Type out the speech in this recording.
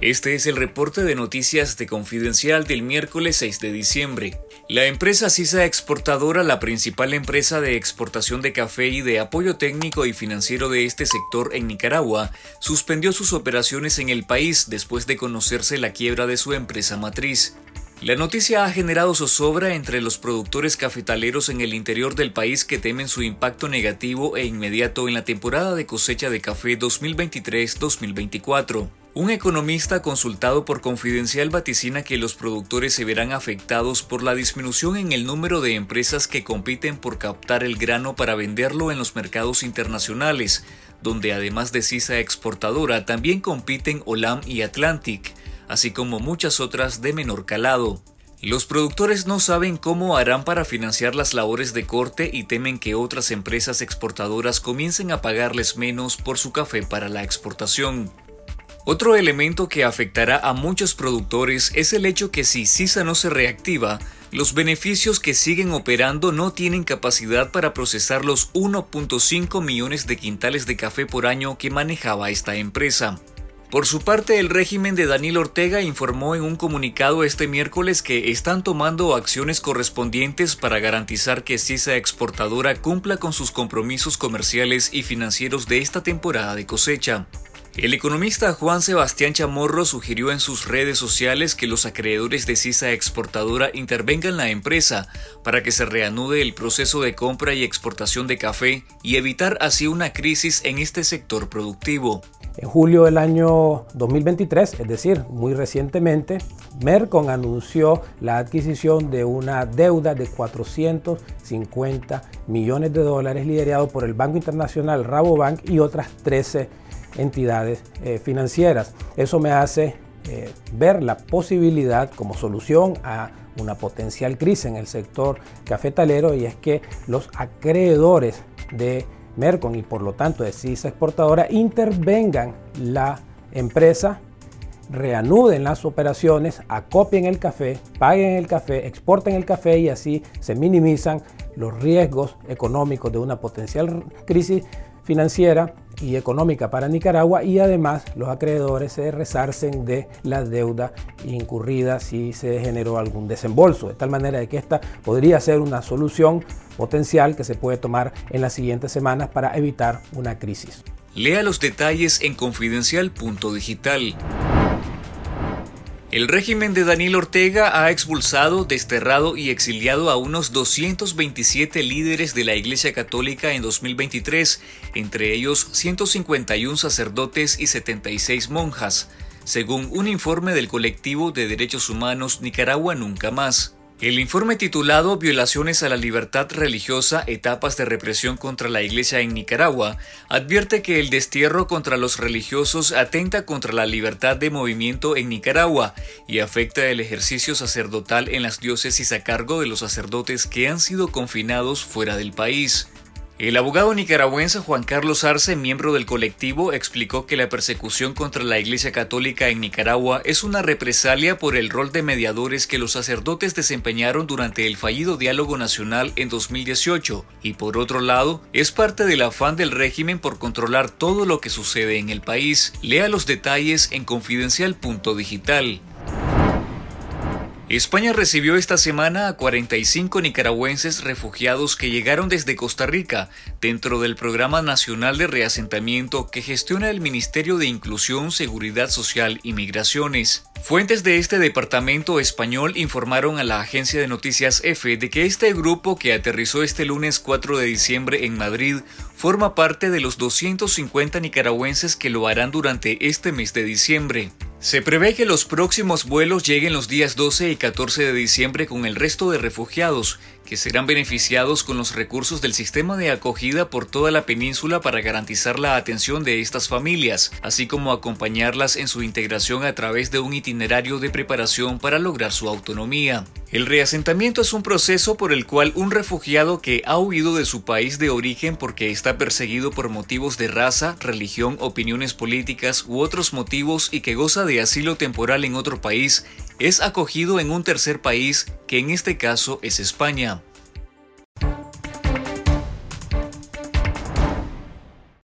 Este es el reporte de noticias de Confidencial del miércoles 6 de diciembre. La empresa CISA Exportadora, la principal empresa de exportación de café y de apoyo técnico y financiero de este sector en Nicaragua, suspendió sus operaciones en el país después de conocerse la quiebra de su empresa matriz. La noticia ha generado zozobra entre los productores cafetaleros en el interior del país que temen su impacto negativo e inmediato en la temporada de cosecha de café 2023-2024. Un economista consultado por Confidencial vaticina que los productores se verán afectados por la disminución en el número de empresas que compiten por captar el grano para venderlo en los mercados internacionales, donde además de CISA exportadora también compiten Olam y Atlantic, así como muchas otras de menor calado. Los productores no saben cómo harán para financiar las labores de corte y temen que otras empresas exportadoras comiencen a pagarles menos por su café para la exportación. Otro elemento que afectará a muchos productores es el hecho que si CISA no se reactiva, los beneficios que siguen operando no tienen capacidad para procesar los 1.5 millones de quintales de café por año que manejaba esta empresa. Por su parte, el régimen de Daniel Ortega informó en un comunicado este miércoles que están tomando acciones correspondientes para garantizar que CISA exportadora cumpla con sus compromisos comerciales y financieros de esta temporada de cosecha. El economista Juan Sebastián Chamorro sugirió en sus redes sociales que los acreedores de CISA exportadora intervengan en la empresa para que se reanude el proceso de compra y exportación de café y evitar así una crisis en este sector productivo. En julio del año 2023, es decir, muy recientemente, Mercon anunció la adquisición de una deuda de 450 millones de dólares liderado por el Banco Internacional Rabobank y otras 13 entidades eh, financieras. Eso me hace eh, ver la posibilidad como solución a una potencial crisis en el sector cafetalero y es que los acreedores de Mercon y por lo tanto de CISA exportadora intervengan la empresa, reanuden las operaciones, acopien el café, paguen el café, exporten el café y así se minimizan los riesgos económicos de una potencial crisis financiera y económica para Nicaragua y además los acreedores se resarcen de la deuda incurrida si se generó algún desembolso, de tal manera de que esta podría ser una solución potencial que se puede tomar en las siguientes semanas para evitar una crisis. Lea los detalles en confidencial.digital. El régimen de Daniel Ortega ha expulsado, desterrado y exiliado a unos 227 líderes de la Iglesia Católica en 2023, entre ellos 151 sacerdotes y 76 monjas, según un informe del colectivo de derechos humanos Nicaragua Nunca Más. El informe titulado Violaciones a la libertad religiosa, etapas de represión contra la Iglesia en Nicaragua, advierte que el destierro contra los religiosos atenta contra la libertad de movimiento en Nicaragua y afecta el ejercicio sacerdotal en las diócesis a cargo de los sacerdotes que han sido confinados fuera del país. El abogado nicaragüense Juan Carlos Arce, miembro del colectivo, explicó que la persecución contra la Iglesia Católica en Nicaragua es una represalia por el rol de mediadores que los sacerdotes desempeñaron durante el fallido diálogo nacional en 2018 y por otro lado es parte del afán del régimen por controlar todo lo que sucede en el país. Lea los detalles en confidencial.digital. España recibió esta semana a 45 nicaragüenses refugiados que llegaron desde Costa Rica dentro del Programa Nacional de Reasentamiento que gestiona el Ministerio de Inclusión, Seguridad Social y Migraciones. Fuentes de este departamento español informaron a la agencia de noticias EFE de que este grupo que aterrizó este lunes 4 de diciembre en Madrid forma parte de los 250 nicaragüenses que lo harán durante este mes de diciembre. Se prevé que los próximos vuelos lleguen los días 12 y 14 de diciembre con el resto de refugiados, que serán beneficiados con los recursos del sistema de acogida por toda la península para garantizar la atención de estas familias, así como acompañarlas en su integración a través de un itinerario de preparación para lograr su autonomía. El reasentamiento es un proceso por el cual un refugiado que ha huido de su país de origen porque está perseguido por motivos de raza, religión, opiniones políticas u otros motivos y que goza de asilo temporal en otro país, es acogido en un tercer país, que en este caso es España.